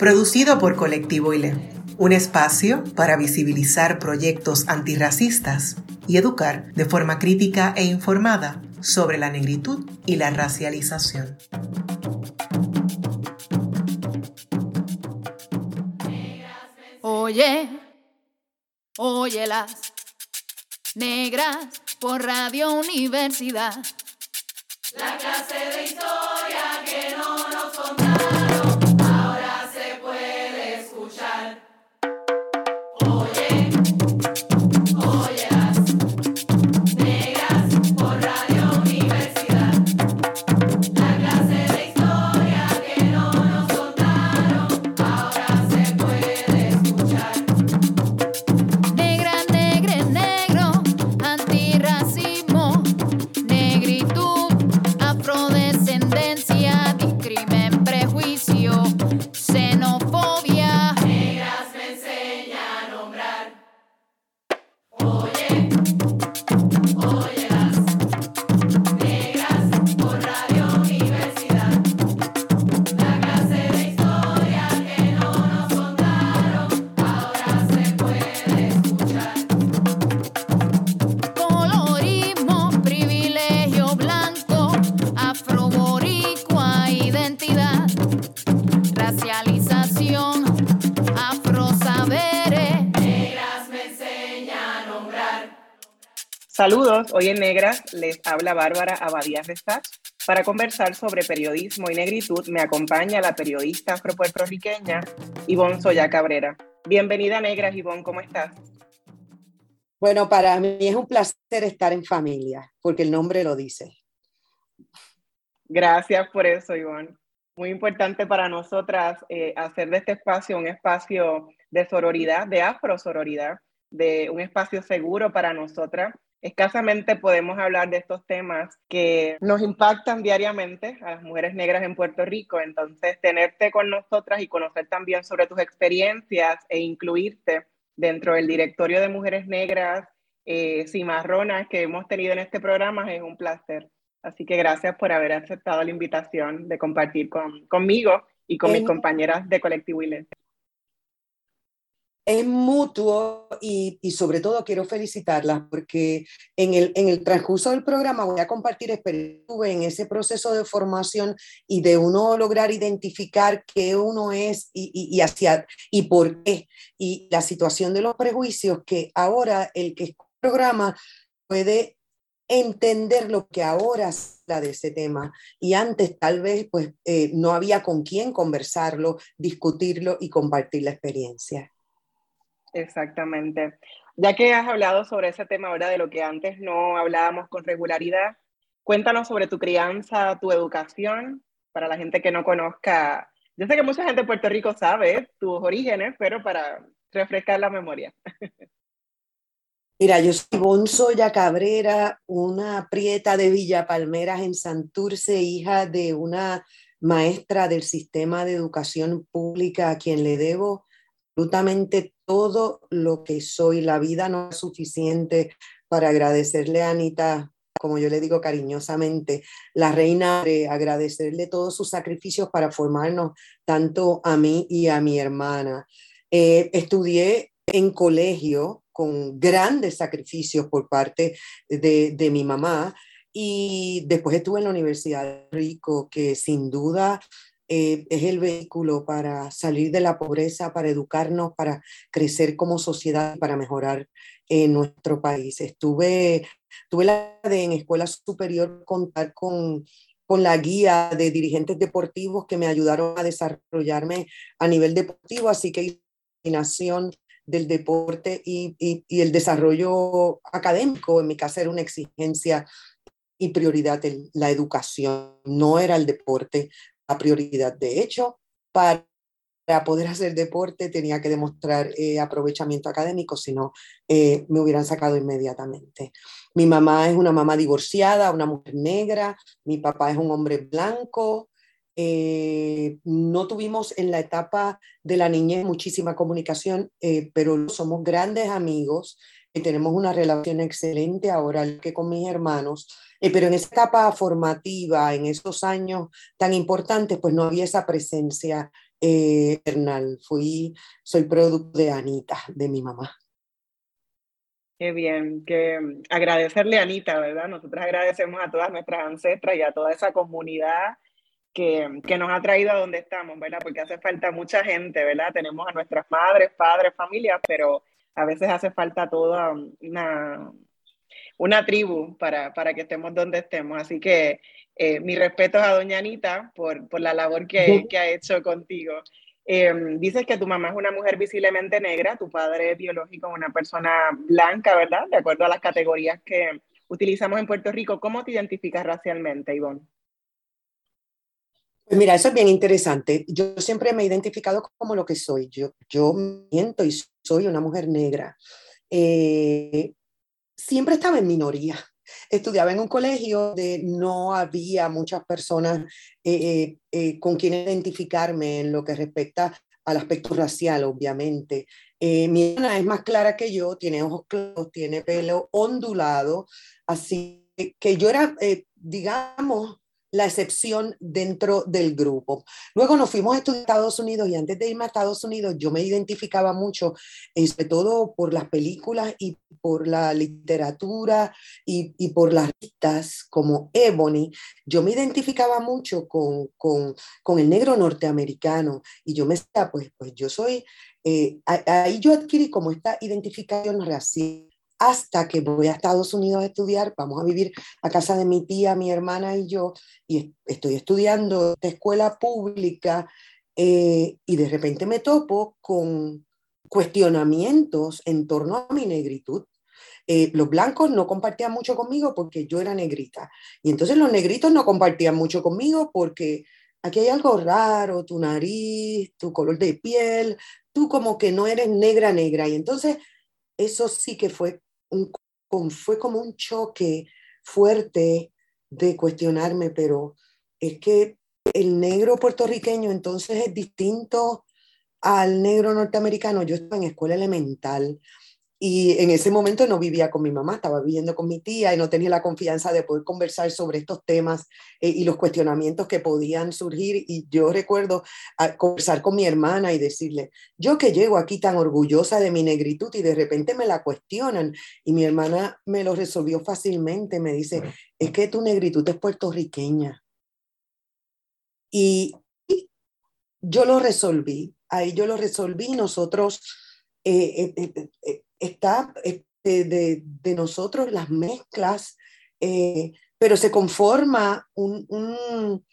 producido por Colectivo ILE, un espacio para visibilizar proyectos antirracistas y educar de forma crítica e informada sobre la negritud y la racialización. Oye, óyelas, negras por Radio Universidad. La clase de historia que no nos contaron. Saludos, hoy en Negras les habla Bárbara Abadías de Para conversar sobre periodismo y negritud me acompaña la periodista afropuertorriqueña Ivonne Soya Cabrera. Bienvenida Negras, Ivonne, ¿cómo estás? Bueno, para mí es un placer estar en familia, porque el nombre lo dice. Gracias por eso, Ivonne. Muy importante para nosotras eh, hacer de este espacio un espacio de sororidad, de afrosororidad, de un espacio seguro para nosotras Escasamente podemos hablar de estos temas que nos impactan diariamente a las mujeres negras en Puerto Rico. Entonces, tenerte con nosotras y conocer también sobre tus experiencias e incluirte dentro del directorio de mujeres negras eh, cimarronas que hemos tenido en este programa es un placer. Así que gracias por haber aceptado la invitación de compartir con, conmigo y con mis compañeras de Colectivo ILE es mutuo y, sobre todo quiero felicitarlas porque en el, en el transcurso del programa voy a compartir experiencia en ese proceso de formación y de uno lograr identificar qué uno es y, y, hacia, y por qué. Y la situación de los prejuicios que ahora el que es programa puede entender lo que ahora la de ese tema y antes tal vez pues eh, no había con quién conversarlo, discutirlo y compartir la experiencia. Exactamente. Ya que has hablado sobre ese tema ahora de lo que antes no hablábamos con regularidad, cuéntanos sobre tu crianza, tu educación, para la gente que no conozca. Yo sé que mucha gente de Puerto Rico sabe tus orígenes, pero para refrescar la memoria. Mira, yo soy Bonsoya Cabrera, una prieta de Villa Palmeras en Santurce, hija de una maestra del sistema de educación pública a quien le debo absolutamente todo lo que soy. La vida no es suficiente para agradecerle a Anita, como yo le digo cariñosamente, la reina, de agradecerle todos sus sacrificios para formarnos tanto a mí y a mi hermana. Eh, estudié en colegio con grandes sacrificios por parte de, de mi mamá y después estuve en la Universidad de Rico, que sin duda eh, es el vehículo para salir de la pobreza, para educarnos, para crecer como sociedad, para mejorar en nuestro país. Estuve, tuve la de en escuela superior contar con, con la guía de dirigentes deportivos que me ayudaron a desarrollarme a nivel deportivo, así que combinación del deporte y, y, el desarrollo académico, en mi caso era una exigencia y prioridad la educación, no era el deporte, prioridad. De hecho, para poder hacer deporte tenía que demostrar eh, aprovechamiento académico, si no, eh, me hubieran sacado inmediatamente. Mi mamá es una mamá divorciada, una mujer negra, mi papá es un hombre blanco. Eh, no tuvimos en la etapa de la niñez muchísima comunicación, pero somos grandes amigos y tenemos una relación excelente ahora que con mis hermanos. pero en esa etapa formativa, en esos años tan importantes, pues no había esa presencia eh, Fui, soy producto de Anita, de mi mamá. Qué bien, que agradecerle a Anita, ¿verdad? Nosotros agradecemos a todas nuestras ancestras y a toda esa comunidad que, que, nos ha traído a donde estamos, ¿verdad? Porque hace falta mucha gente, ¿verdad? Tenemos a nuestras madres, padres, familias, pero a veces hace falta toda una, una tribu para, para que estemos donde estemos. Así que eh, mi respeto a doña Anita por, por la labor que, que, ha hecho contigo. Em, dices que tu mamá es una mujer visiblemente negra, tu padre biológico es una persona blanca, ¿verdad? De acuerdo a las categorías que utilizamos en Puerto Rico. ¿Cómo te identificas racialmente, Ivonne? Pues mira, eso es bien interesante. Yo siempre me he identificado como lo que soy. Yo, yo miento y soy una mujer negra. Eh, siempre estaba en minoría estudiaba en un colegio donde no había muchas personas eh, eh, eh, con quien identificarme en lo que respecta al aspecto racial, obviamente. mi hermana es más clara que yo, tiene ojos claros, tiene pelo ondulado, así que yo era, digamos, la excepción dentro del grupo. Luego nos fuimos a Estados Unidos y antes de irme a Estados Unidos yo me identificaba mucho, eh, sobre todo por las películas y por la literatura y, y por las listas como Ebony. Yo me identificaba mucho con, con, con el negro norteamericano y yo me decía, pues, pues yo soy, eh, ahí yo adquirí como esta identificación racial hasta que voy a Estados Unidos a estudiar, vamos a vivir a casa de mi tía, mi hermana y yo, y estoy estudiando esta escuela pública eh, y de repente me topo con cuestionamientos en torno a mi negritud. Eh, los blancos no compartían mucho conmigo porque yo era negrita. Y entonces los negritos no compartían mucho conmigo porque aquí hay algo raro, tu nariz, tu color de piel, tú como que no eres negra, negra. Y entonces eso sí que fue fue como un choque fuerte de cuestionarme, pero es que el negro puertorriqueño entonces es distinto al negro norteamericano. Yo estaba en escuela elemental y en ese momento no vivía con mi mamá, estaba viviendo con mi tía y no tenía la confianza de poder conversar sobre estos temas eh, y los cuestionamientos que podían surgir. Y yo recuerdo a, conversar con mi hermana y decirle, yo que llego aquí tan orgullosa de mi negritud y de repente me la cuestionan. Y mi hermana me lo resolvió fácilmente, me dice, es que tu negritud es puertorriqueña. Y, yo lo resolví, ahí yo lo resolví, nosotros... Eh, eh, está este, de, de, nosotros las mezclas, eh, pero se conforma un, un,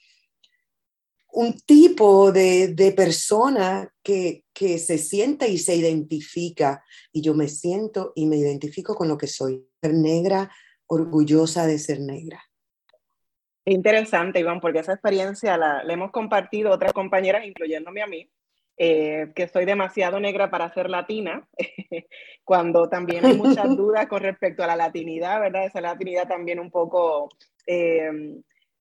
tipo de, de persona que, que, se siente y se identifica. Y yo me siento y me identifico con lo que soy, negra, orgullosa de ser negra. Interesante, Iván, porque esa experiencia la, la hemos compartido otras compañeras, incluyéndome a mí, eh, que soy demasiado negra para ser latina, cuando también hay muchas dudas con respecto a la latinidad, ¿verdad? Esa latinidad también un poco eh,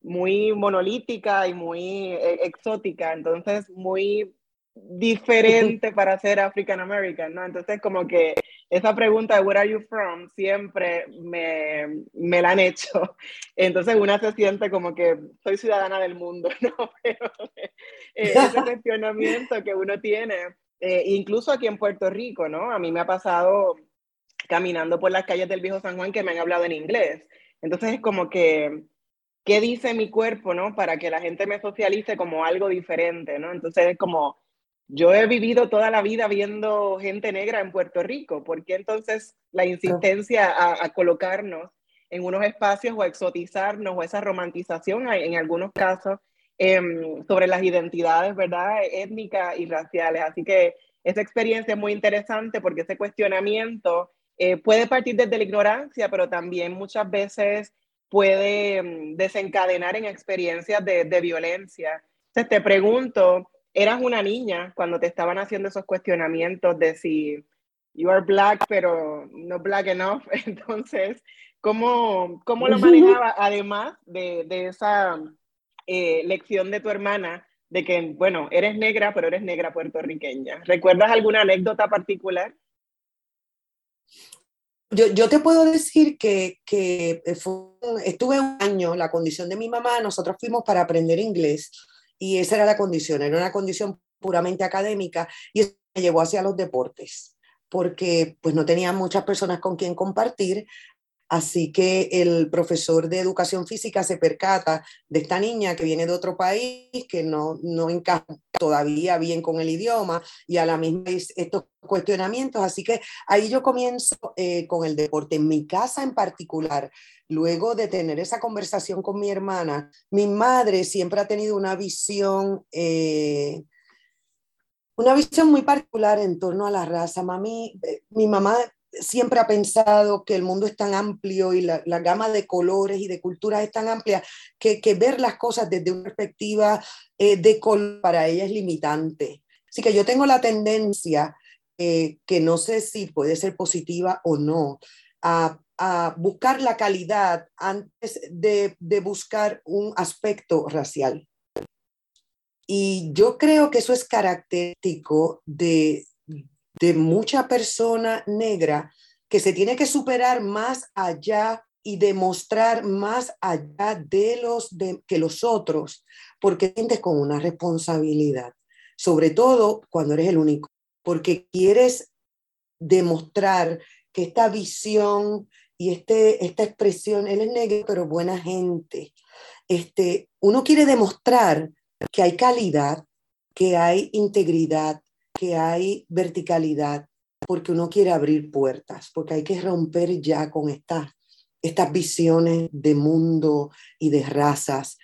muy monolítica y muy eh, exótica, entonces muy diferente para ser African American, ¿no? Entonces como que esa pregunta de where are you from siempre me, me, la han hecho. Entonces una se siente como que soy ciudadana del mundo, ¿no? Pero eh, ese cuestionamiento que uno tiene, eh, incluso aquí en Puerto Rico, ¿no? A mí me ha pasado caminando por las calles del viejo San Juan que me han hablado en inglés. Entonces es como que, ¿qué dice mi cuerpo, ¿no? Para que la gente me socialice como algo diferente, ¿no? Entonces es como yo he vivido toda la vida viendo gente negra en Puerto Rico, ¿por qué entonces la insistencia a, colocarnos en unos espacios o a exotizarnos o esa romantización en algunos casos em, sobre las identidades, ¿verdad? Étnicas y raciales. Así que esa experiencia es muy interesante porque ese cuestionamiento eh, puede partir desde la ignorancia, pero también muchas veces puede em, desencadenar en experiencias de, de violencia. Entonces te pregunto, eras una niña cuando te estaban haciendo esos cuestionamientos de si you are black, pero no black enough. Entonces, ¿cómo, cómo lo manejaba además de, de esa eh, lección de tu hermana de que, bueno, eres negra, pero eres negra puertorriqueña? ¿Recuerdas alguna anécdota particular? Yo, yo, te puedo decir que, que estuve un año, la condición de mi mamá, nosotros fuimos para aprender inglés y esa era la condición, era una condición puramente académica y eso me llevó hacia los deportes, porque pues no tenía muchas personas con quien compartir, Así que el profesor de educación física se percata de esta niña que viene de otro país, que no, no encaja todavía bien con el idioma y a la misma vez estos cuestionamientos. Así que ahí yo comienzo eh, con el deporte. En mi casa en particular, luego de tener esa conversación con mi hermana, mi madre siempre ha tenido una visión... Eh, una visión muy particular en torno a la raza. Mami, eh, mi mamá siempre ha pensado que el mundo es tan amplio y la, gama de colores y de culturas es tan amplia que, ver las cosas desde una perspectiva eh, de color para ella es limitante. Así que yo tengo la tendencia, eh, que no sé si puede ser positiva o no, a, buscar la calidad antes de, de buscar un aspecto racial. Y yo creo que eso es característico de, de mucha persona negra que se tiene que superar más allá y demostrar más allá de los que los otros, porque sientes con una responsabilidad, sobre todo cuando eres el único, porque quieres demostrar que esta visión y este, esta expresión, él es negro, pero buena gente, este, uno quiere demostrar que hay calidad, que hay integridad, que hay verticalidad, porque uno quiere abrir puertas, porque hay que romper ya con estas, estas visiones de mundo y de razas.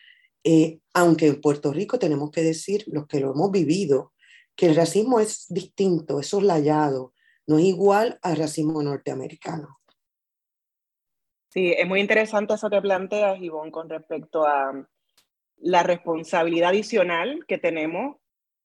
Eh, aunque en Puerto Rico tenemos que decir, los que lo hemos vivido, que el racismo es distinto, es soslayado, no es igual al racismo norteamericano. Sí, es muy interesante eso que planteas, Ivonne, con respecto a la responsabilidad adicional que tenemos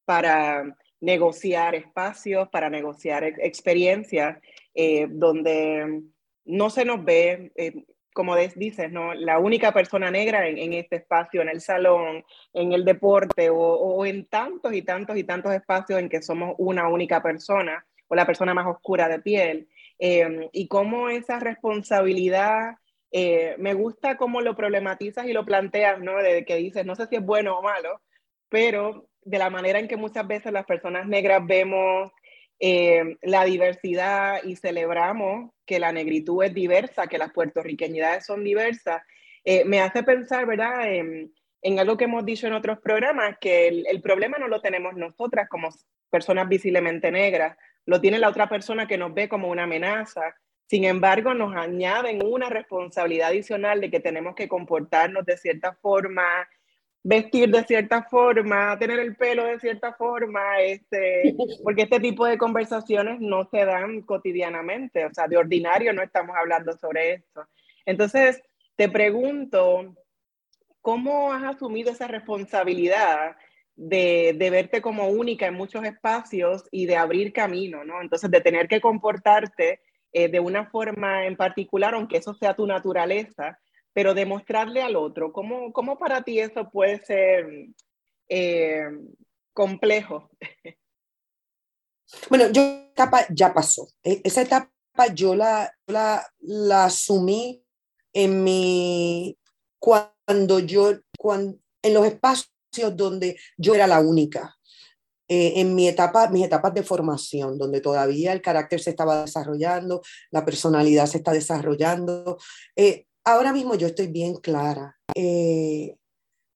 para negociar espacios, para negociar experiencias, eh, donde no se nos ve, eh, como dices, ¿no? la única persona negra en, este espacio, en el salón, en el deporte o, en tantos y tantos y tantos espacios en que somos una única persona o la persona más oscura de piel. Eh, y cómo esa responsabilidad, me gusta cómo lo problematizas y lo planteas, ¿no? De que dices, no sé si es bueno o malo, pero de la manera en que muchas veces las personas negras vemos eh, la diversidad y celebramos que la negritud es diversa, que las puertorriqueñidades son diversas, eh, me hace pensar, ¿verdad?, en, algo que hemos dicho en otros programas, que el, problema no lo tenemos nosotras como personas visiblemente negras, lo tiene la otra persona que nos ve como una amenaza. Sin embargo, nos añaden una responsabilidad adicional de que tenemos que comportarnos de cierta forma, vestir de cierta forma, tener el pelo de cierta forma, este, porque este tipo de conversaciones no se dan cotidianamente, o sea, de ordinario no estamos hablando sobre esto. Entonces, te pregunto, ¿cómo has asumido esa responsabilidad de, de, verte como única en muchos espacios y de abrir camino, ¿no? Entonces, de tener que comportarte eh, de una forma en particular, aunque eso sea tu naturaleza, pero demostrarle al otro. ¿Cómo, cómo para ti eso puede ser eh, complejo? Bueno, yo etapa ya pasó. E, esa etapa yo la, la, la asumí en mi cuando yo cuando, en los espacios donde yo era la única. Eh, en mi etapa, mis etapas de formación, donde todavía el carácter se estaba desarrollando, la personalidad se está desarrollando. Eh, ahora mismo yo estoy bien clara. Eh,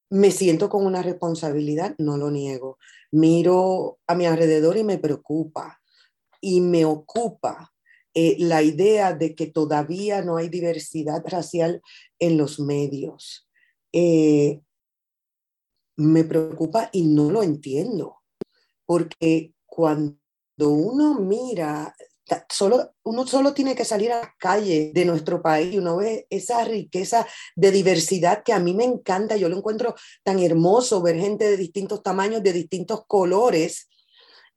me siento con una responsabilidad, no lo niego. Miro a mi alrededor y me preocupa y me ocupa eh, la idea de que todavía no hay diversidad racial en los medios. Eh, me preocupa y no lo entiendo, porque cuando uno mira Solo, uno solo tiene que salir a las calles de nuestro país y uno ve esa riqueza de diversidad que a mí me encanta. Yo lo encuentro tan hermoso ver gente de distintos tamaños, de distintos colores.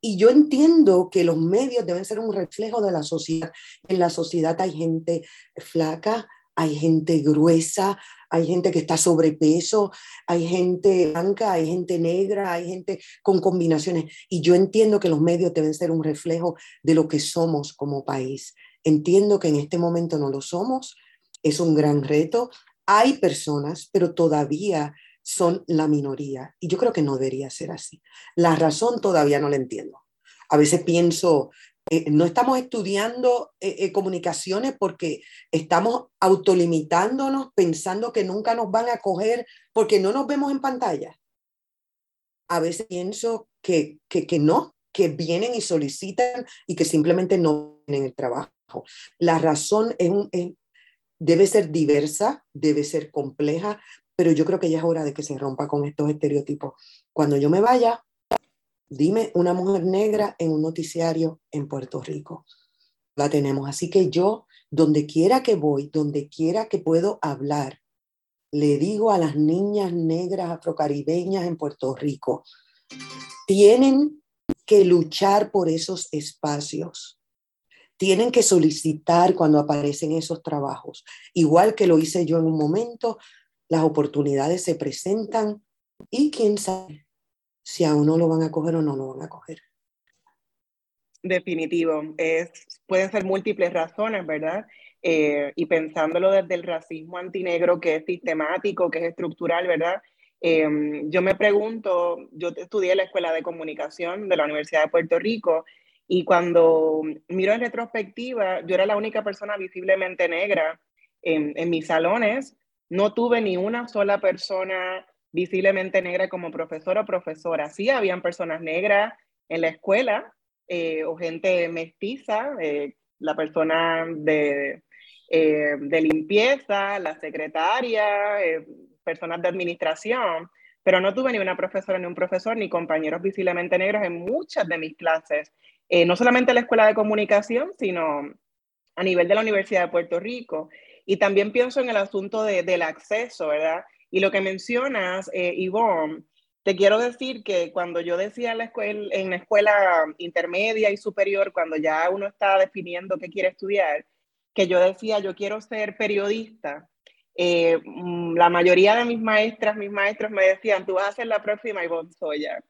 Y yo entiendo que los medios deben ser un reflejo de la sociedad. En la sociedad hay gente flaca, hay gente gruesa, hay gente que está sobrepeso, hay gente blanca, hay gente negra, hay gente con combinaciones. Y yo entiendo que los medios deben ser un reflejo de lo que somos como país. Entiendo que en este momento no lo somos, es un gran reto. Hay personas, pero todavía son la minoría. Y yo creo que no debería ser así. La razón todavía no la entiendo. A veces pienso, eh, no estamos estudiando eh, eh, comunicaciones porque estamos autolimitándonos pensando que nunca nos van a coger porque no nos vemos en pantalla. A veces pienso que, que, no, que vienen y solicitan y que simplemente no tienen el trabajo. La razón debe ser diversa, debe ser compleja, pero yo creo que ya es hora de que se rompa con estos estereotipos. Cuando yo me vaya, Dime una mujer negra en un noticiario en Puerto Rico. La tenemos. Así que yo, donde quiera que voy, donde quiera que puedo hablar, le digo a las niñas negras afrocaribeñas en Puerto Rico, tienen que luchar por esos espacios. Tienen que solicitar cuando aparecen esos trabajos. Igual que lo hice yo en un momento, las oportunidades se presentan y quién sabe, si a uno lo van a coger o no lo van a coger. Definitivo. Es, pueden ser múltiples razones, ¿verdad? Eh, y pensándolo desde el racismo antinegro, que es sistemático, que es estructural, ¿verdad? Em, yo me pregunto, yo estudié en la Escuela de Comunicación de la Universidad de Puerto Rico y cuando miro en retrospectiva, yo era la única persona visiblemente negra en, en mis salones. No tuve ni una sola persona visiblemente negra como profesor o profesora. Sí, habían personas negras en la escuela eh, o gente mestiza, eh, la persona de, eh, de, limpieza, la secretaria, personas de administración, pero no tuve ni una profesora ni un profesor ni compañeros visiblemente negros en muchas de mis clases, no solamente en la escuela de comunicación, sino a nivel de la Universidad de Puerto Rico. Y también pienso en el asunto de, del acceso, ¿verdad? Y lo que mencionas, eh, Ivonne, te quiero decir que cuando yo decía en la, escuela, en la escuela intermedia y superior, cuando ya uno está definiendo qué quiere estudiar, que yo decía, yo quiero ser periodista, eh, mm, la mayoría de mis maestras, mis maestros me decían, tú vas a ser la próxima Ivonne Soya.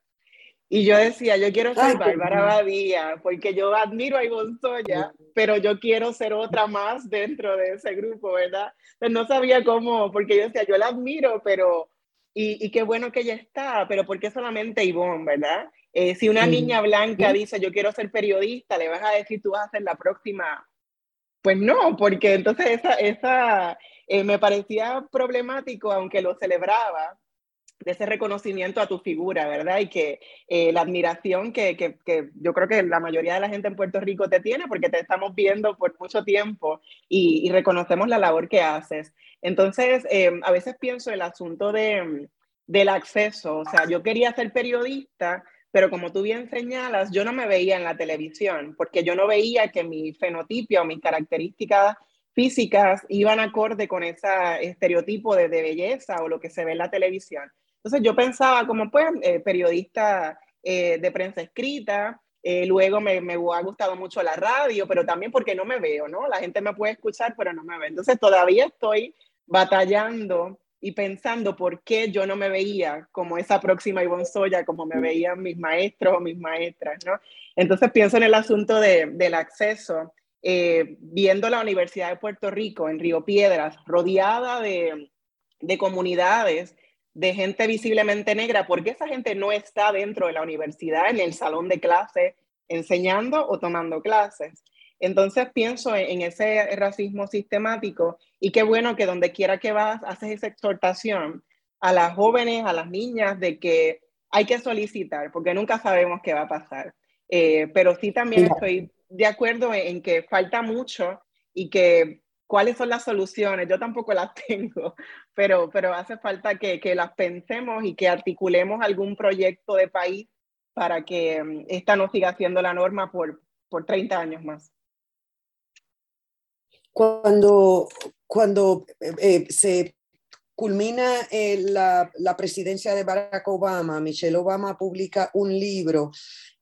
Y yo decía, yo quiero ser Bárbara Badía, porque yo admiro a Ivonne Soya, pero yo quiero ser otra más dentro de ese grupo, ¿verdad? Pues no sabía cómo, porque yo decía, yo la admiro, pero, y, y qué bueno que ella está, pero ¿por qué solamente Ivonne, verdad? Eh, si una niña blanca dice, yo quiero ser periodista, le vas a decir, tú vas a ser la próxima. Pues no, porque entonces esa, esa eh, me parecía problemático, aunque lo celebraba, de ese reconocimiento a tu figura, ¿verdad? Y que eh, la admiración que, que, que, yo creo que la mayoría de la gente en Puerto Rico te tiene porque te estamos viendo por mucho tiempo y, y reconocemos la labor que haces. Entonces, eh, a veces pienso el asunto de, del acceso, o sea, yo quería ser periodista, pero como tú bien señalas, yo no me veía en la televisión porque yo no veía que mi fenotipia o mis características físicas iban acorde con ese estereotipo de, de belleza o lo que se ve en la televisión. Entonces yo pensaba como pues eh, periodista eh, de prensa escrita, eh, luego me, me, ha gustado mucho la radio, pero también porque no me veo, ¿no? La gente me puede escuchar, pero no me ve. Entonces todavía estoy batallando y pensando por qué yo no me veía como esa próxima Ivonne Soya, como me veían mis maestros o mis maestras, ¿no? Entonces pienso en el asunto de, del acceso, viendo la Universidad de Puerto Rico en Río Piedras, rodeada de, de comunidades de gente visiblemente negra, porque esa gente no está dentro de la universidad, en el salón de clase, enseñando o tomando clases. Entonces pienso en, ese racismo sistemático y qué bueno que donde quiera que vas haces esa exhortación a las jóvenes, a las niñas, de que hay que solicitar, porque nunca sabemos qué va a pasar. Eh, pero sí también estoy de acuerdo en que falta mucho y que cuáles son las soluciones. Yo tampoco las tengo, pero, pero hace falta que, que las pensemos y que articulemos algún proyecto de país para que mm, esta no siga siendo la norma por, por 30 años más. Cuando, cuando eh, se culmina la, la, presidencia de Barack Obama, Michelle Obama publica un libro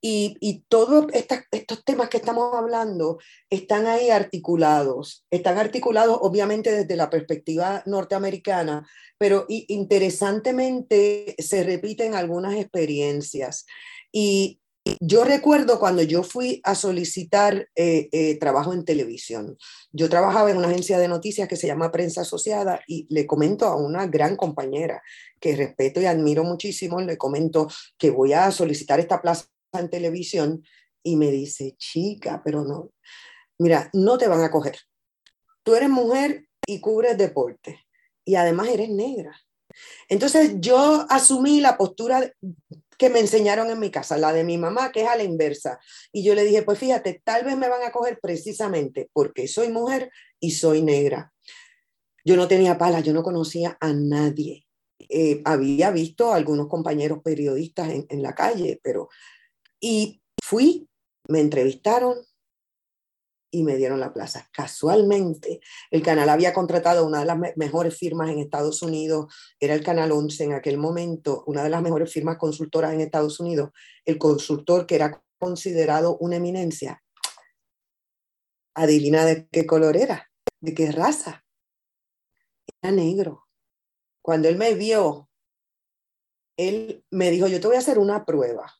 y, y todos estos temas que estamos hablando están ahí articulados. Están articulados obviamente desde la perspectiva norteamericana, pero interesantemente se repiten algunas experiencias. Y yo recuerdo cuando yo fui a solicitar eh, eh, trabajo en televisión. Yo trabajaba en una agencia de noticias que se llama Prensa Asociada y le comento a una gran compañera que respeto y admiro muchísimo, le comento que voy a solicitar esta plaza en televisión y me dice, chica, pero no, mira, no te van a coger. Tú eres mujer y cubres deporte y además eres negra. Entonces yo asumí la postura que me enseñaron en mi casa, la de mi mamá, que es a la inversa. Y yo le dije, pues fíjate, tal vez me van a coger precisamente porque soy mujer y soy negra. Yo no tenía palas, yo no conocía a nadie. Eh, había visto a algunos compañeros periodistas en la calle, pero... Y fui, me entrevistaron, y me dieron la plaza. Casualmente, el canal había contratado una de las mejores firmas en Estados Unidos, era el Canal 11 en aquel momento, una de las mejores firmas consultoras en Estados Unidos, el consultor que era considerado una eminencia. Adivina de qué color era, de qué raza. Era negro. Cuando él me vio, él me dijo, yo te voy a hacer una prueba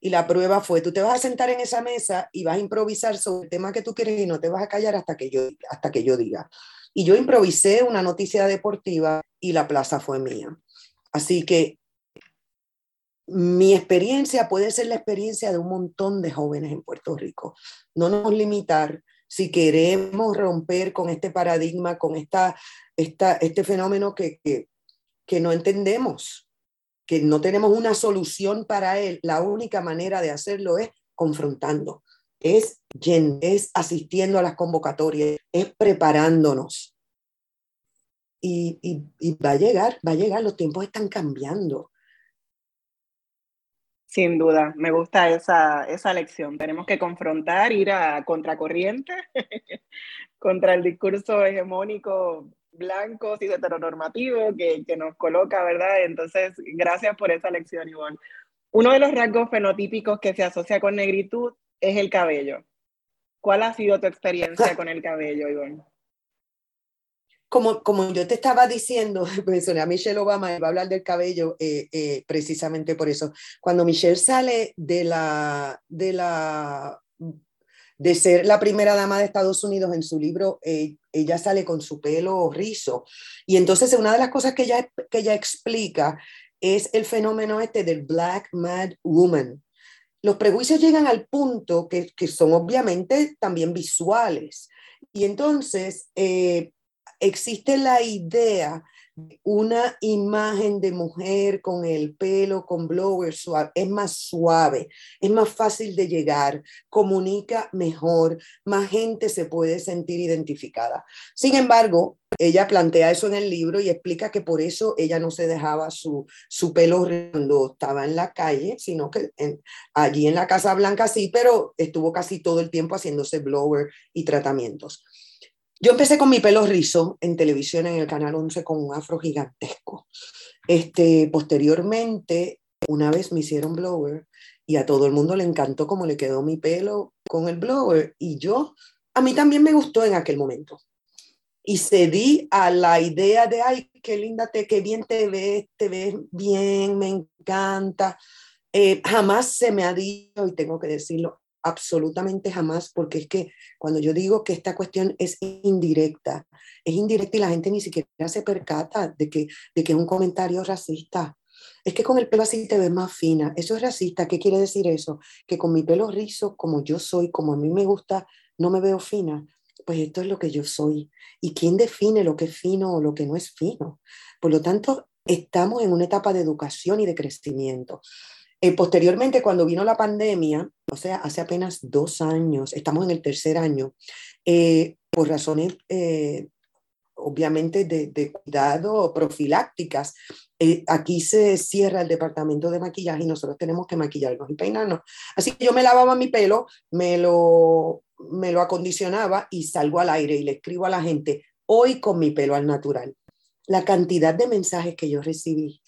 y la prueba fue, tú te vas a sentar en esa mesa y vas a improvisar sobre el tema que tú quieres y no te vas a callar hasta que yo, hasta que yo diga. Y yo improvisé una noticia deportiva y la plaza fue mía. Así que mi experiencia puede ser la experiencia de un montón de jóvenes en Puerto Rico. No nos limitar si queremos romper con este paradigma, con esta, esta, este fenómeno que, que, que no entendemos que no tenemos una solución para él, la única manera de hacerlo es confrontando, es, es asistiendo a las convocatorias, es preparándonos. Y, y, va a llegar, va a llegar, los tiempos están cambiando. Sin duda, me gusta esa, esa lección. Tenemos que confrontar, ir a contracorriente contra el discurso hegemónico blancos y heteronormativos que, que nos coloca, ¿verdad? Entonces, gracias por esa lección, Ivonne. Uno de los rasgos fenotípicos que se asocia con negritud es el cabello. ¿Cuál ha sido tu experiencia con el cabello, Ivonne? Como, como yo te estaba diciendo, mencioné a Michelle Obama y va a hablar del cabello eh, eh, precisamente por eso. Cuando Michelle sale de la, de la de ser la primera dama de Estados Unidos en su libro, eh, ella sale con su pelo rizo. Y entonces una de las cosas que ella, que ella explica es el fenómeno este del Black Mad Woman. Los prejuicios llegan al punto que, que son obviamente también visuales. Y entonces eh, existe la idea una imagen de mujer con el pelo, con blower es más suave, es más fácil de llegar, comunica mejor, más gente se puede sentir identificada. Sin embargo, ella plantea eso en el libro y explica que por eso ella no se dejaba su, su pelo cuando estaba en la calle, sino que allí en la Casa Blanca sí, pero estuvo casi todo el tiempo haciéndose blower y tratamientos. Yo empecé con mi pelo rizo en televisión en el Canal 11 con un afro gigantesco. Este, posteriormente, una vez me hicieron blower y a todo el mundo le encantó cómo le quedó mi pelo con el blower y yo, a mí también me gustó en aquel momento. Y cedí a la idea de, ay, qué linda, te, qué bien te ves, te ves bien, me encanta. Eh, jamás se me ha dicho, y tengo que decirlo, absolutamente jamás, porque es que cuando yo digo que esta cuestión es indirecta, es indirecta y la gente ni siquiera se percata de que, de que es un comentario racista. Es que con el pelo así te ves más fina. Eso es racista. ¿Qué quiere decir eso? Que con mi pelo rizo, como yo soy, como a mí me gusta, no me veo fina. Pues esto es lo que yo soy. ¿Y quién define lo que es fino o lo que no es fino? Por lo tanto, estamos en una etapa de educación y de crecimiento. Eh, posteriormente, cuando vino la pandemia, o sea, hace apenas dos años, estamos en el tercer año, eh, por razones eh, obviamente de, de, cuidado profilácticas, aquí se cierra el departamento de maquillaje y nosotros tenemos que maquillarnos y peinarnos. Así que yo me lavaba mi pelo, me lo me lo acondicionaba y salgo al aire y le escribo a la gente, hoy con mi pelo al natural. La cantidad de mensajes que yo recibí,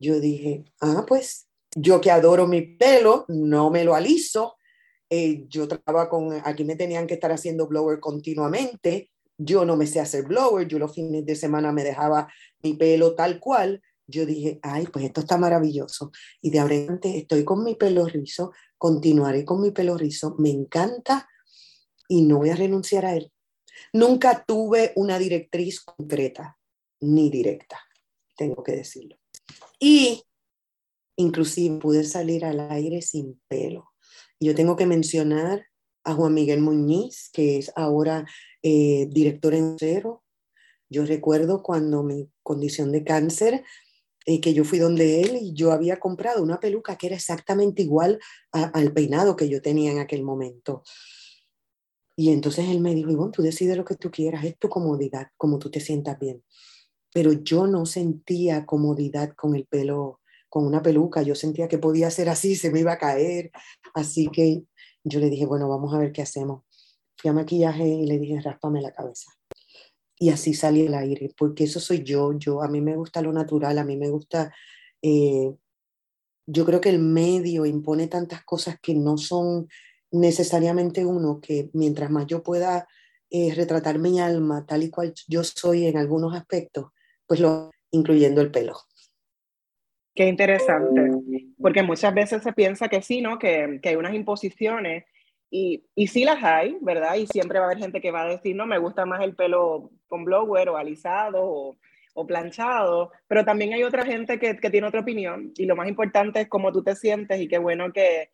yo dije, ah, pues yo que adoro mi pelo, no me lo aliso. Eh, yo trabajaba con, aquí me tenían que estar haciendo blower continuamente. Yo no me sé hacer blower, yo los fines de semana me dejaba mi pelo tal cual. Yo dije, ay, pues esto está maravilloso. Y de ahora estoy con mi pelo rizo, continuaré con mi pelo rizo, me encanta y no voy a renunciar a él. Nunca tuve una directriz concreta ni directa, tengo que decirlo. Y inclusive pude salir al aire sin pelo. Yo tengo que mencionar a Juan Miguel Muñiz, que es ahora eh, director en cero. Yo recuerdo cuando mi condición de cáncer, eh, que yo fui donde él y yo había comprado una peluca que era exactamente igual al peinado que yo tenía en aquel momento. Y entonces él me dijo, Ivonne, tú decides lo que tú quieras, es tu comodidad, como tú te sientas bien. Pero yo no sentía comodidad con el pelo, con una peluca, yo sentía que podía ser así, se me iba a caer. Así que yo le dije, bueno, vamos a ver qué hacemos. Fui a maquillaje y le dije, ráspame la cabeza. Y así salí el aire, porque eso soy yo, yo, a mí me gusta lo natural, a mí me gusta, eh, yo creo que el medio impone tantas cosas que no son necesariamente uno que mientras más yo pueda eh, retratar mi alma tal y cual yo soy en algunos aspectos, pues lo incluyendo el pelo. Qué interesante, porque muchas veces se piensa que sí, ¿no? Que, que hay unas imposiciones y, y sí las hay, ¿verdad? Y siempre va a haber gente que va a decir, no, me gusta más el pelo con blower o alisado o, o planchado, pero también hay otra gente que, que, tiene otra opinión y lo más importante es cómo tú te sientes y qué bueno que,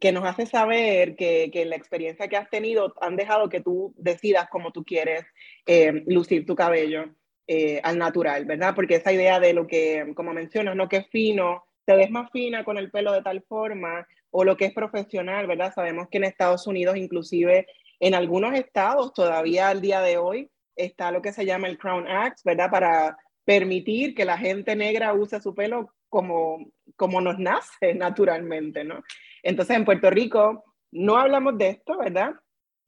que nos hace saber que, que, la experiencia que has tenido han dejado que tú decidas cómo tú quieres eh, lucir tu cabello eh, al natural, ¿verdad? Porque esa idea de lo que, como mencionas, no que es fino, te ves más fina con el pelo de tal forma, o lo que es profesional, ¿verdad? Sabemos que en Estados Unidos, inclusive en algunos estados, todavía al día de hoy, está lo que se llama el Crown Act, ¿verdad? Para permitir que la gente negra use su pelo como, como nos nace naturalmente, ¿no? Entonces, en Puerto Rico no hablamos de esto, ¿verdad?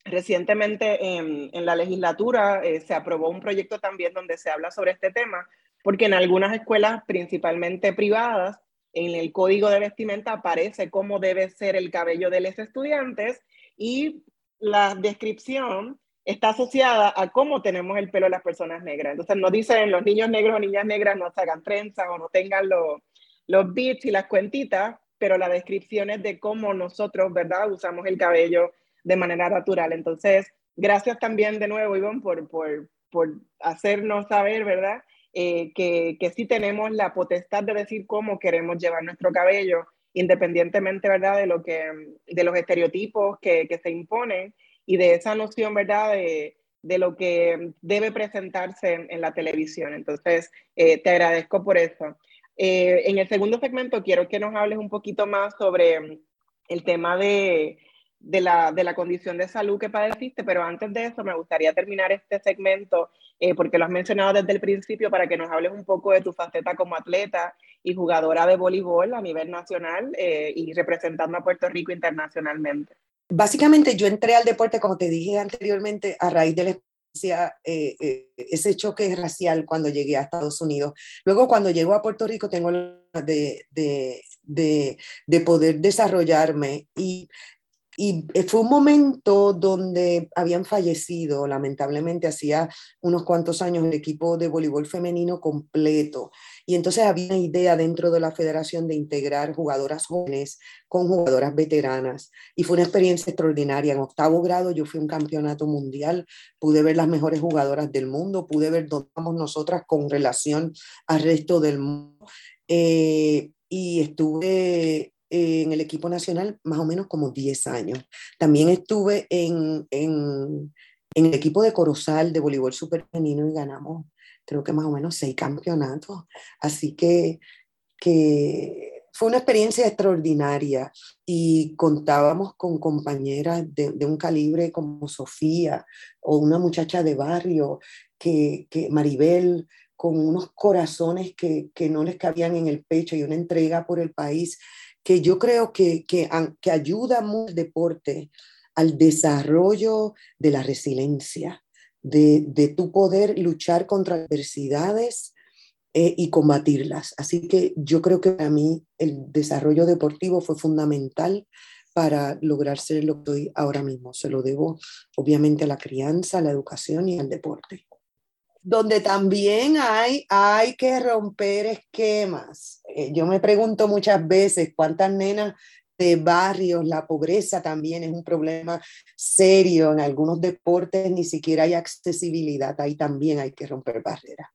Recientemente en, la legislatura eh, se aprobó un proyecto también donde se habla sobre este tema, porque en algunas escuelas, principalmente privadas, en el código de vestimenta aparece cómo debe ser el cabello de los estudiantes y la descripción está asociada a cómo tenemos el pelo de las personas negras. Entonces no dicen los niños negros o niñas negras no se hagan trenzas o no tengan los, los beats y las cuentitas, pero la descripción es de cómo nosotros, ¿verdad?, usamos el cabello de manera natural. Entonces, gracias también de nuevo, Ivonne, por, por, por hacernos saber, ¿verdad?, eh, que, que sí tenemos la potestad de decir cómo queremos llevar nuestro cabello, independientemente, ¿verdad?, de, lo que, de los estereotipos que, que se imponen y de esa noción, ¿verdad?, de, de lo que debe presentarse en, la televisión. Entonces, eh, te agradezco por eso. Eh, en el segundo segmento quiero que nos hables un poquito más sobre el tema de, de, la, de la condición de salud que padeciste, pero antes de eso me gustaría terminar este segmento, eh, porque lo has mencionado desde el principio, para que nos hables un poco de tu faceta como atleta y jugadora de voleibol a nivel nacional eh, y representando a Puerto Rico internacionalmente. Básicamente yo entré al deporte, como te dije anteriormente, a raíz del eh, eh, ese choque racial cuando llegué a Estados Unidos. Luego, cuando llego a Puerto Rico, tengo de, de, de, de poder desarrollarme y y eh, fue un momento donde habían fallecido, lamentablemente, hacía unos cuantos años, el equipo de voleibol femenino completo. Y entonces había una idea dentro de la federación de integrar jugadoras jóvenes con jugadoras veteranas. Y fue una experiencia extraordinaria. En octavo grado yo fui a un campeonato mundial, pude ver las mejores jugadoras del mundo, pude ver dónde estamos nosotras con relación al resto del mundo. Eh, y estuve en el equipo nacional más o menos como 10 años. También estuve en, en, en el equipo de Corozal de voleibol super femenino y ganamos creo que más o menos seis campeonatos. Así que, que fue una experiencia extraordinaria y contábamos con compañeras de, de, un calibre como Sofía o una muchacha de barrio, que, que Maribel, con unos corazones que, que, no les cabían en el pecho y una entrega por el país que yo creo que, que, que ayuda mucho el deporte al desarrollo de la resiliencia, de, de tu poder luchar contra adversidades eh, y combatirlas. Así que yo creo que para mí el desarrollo deportivo fue fundamental para lograr ser lo que estoy ahora mismo. Se lo debo obviamente a la crianza, a la educación y al deporte. Donde también hay, hay que romper esquemas. Eh, yo me pregunto muchas veces cuántas nenas de barrios, la pobreza también es un problema serio. En algunos deportes ni siquiera hay accesibilidad. Ahí también hay que romper barreras.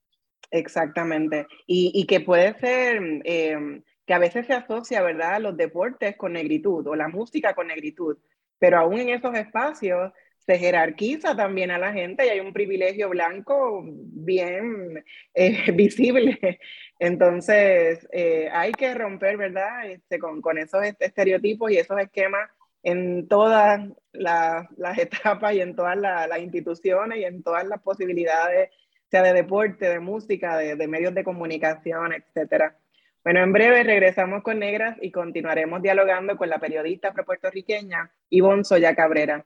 Exactamente. Y, que puede ser em, que a veces se asocia, ¿verdad?, los deportes con negritud o la música con negritud, pero aún en esos espacios se jerarquiza también a la gente y hay un privilegio blanco bien eh, visible. Entonces, eh, hay que romper, ¿verdad?, este, con, con esos estereotipos y esos esquemas en todas las, etapas y en todas las instituciones y en todas las posibilidades sea de deporte, de música, de, de medios de comunicación, etcétera. Bueno, en breve regresamos con Negras y continuaremos dialogando con la periodista puertorriqueña Ivonne Soya Cabrera.